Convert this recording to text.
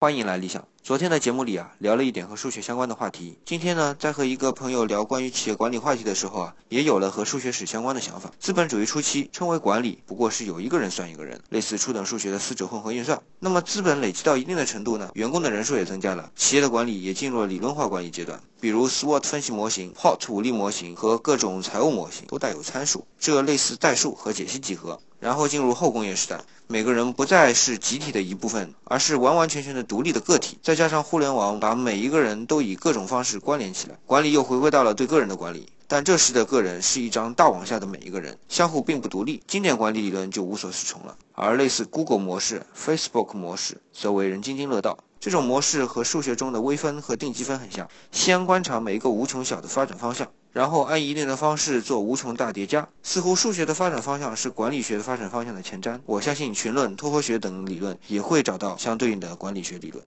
欢迎来理想。昨天的节目里啊，聊了一点和数学相关的话题。今天呢，在和一个朋友聊关于企业管理话题的时候啊，也有了和数学史相关的想法。资本主义初期，称为管理，不过是有一个人算一个人，类似初等数学的四者混合运算。那么资本累积到一定的程度呢，员工的人数也增加了，企业的管理也进入了理论化管理阶段。比如 SWOT 分析模型、HOT 武力模型和各种财务模型都带有参数，这类似代数和解析几何。然后进入后工业时代，每个人不再是集体的一部分，而是完完全全的独立的个体。再加上互联网把每一个人都以各种方式关联起来，管理又回归到了对个人的管理。但这时的个人是一张大网下的每一个人，相互并不独立。经典管理理论就无所适从了，而类似 Google 模式、Facebook 模式则为人津津乐道。这种模式和数学中的微分和定积分很像，先观察每一个无穷小的发展方向。然后按一定的方式做无穷大叠加，似乎数学的发展方向是管理学的发展方向的前瞻。我相信群论、脱活学等理论也会找到相对应的管理学理论。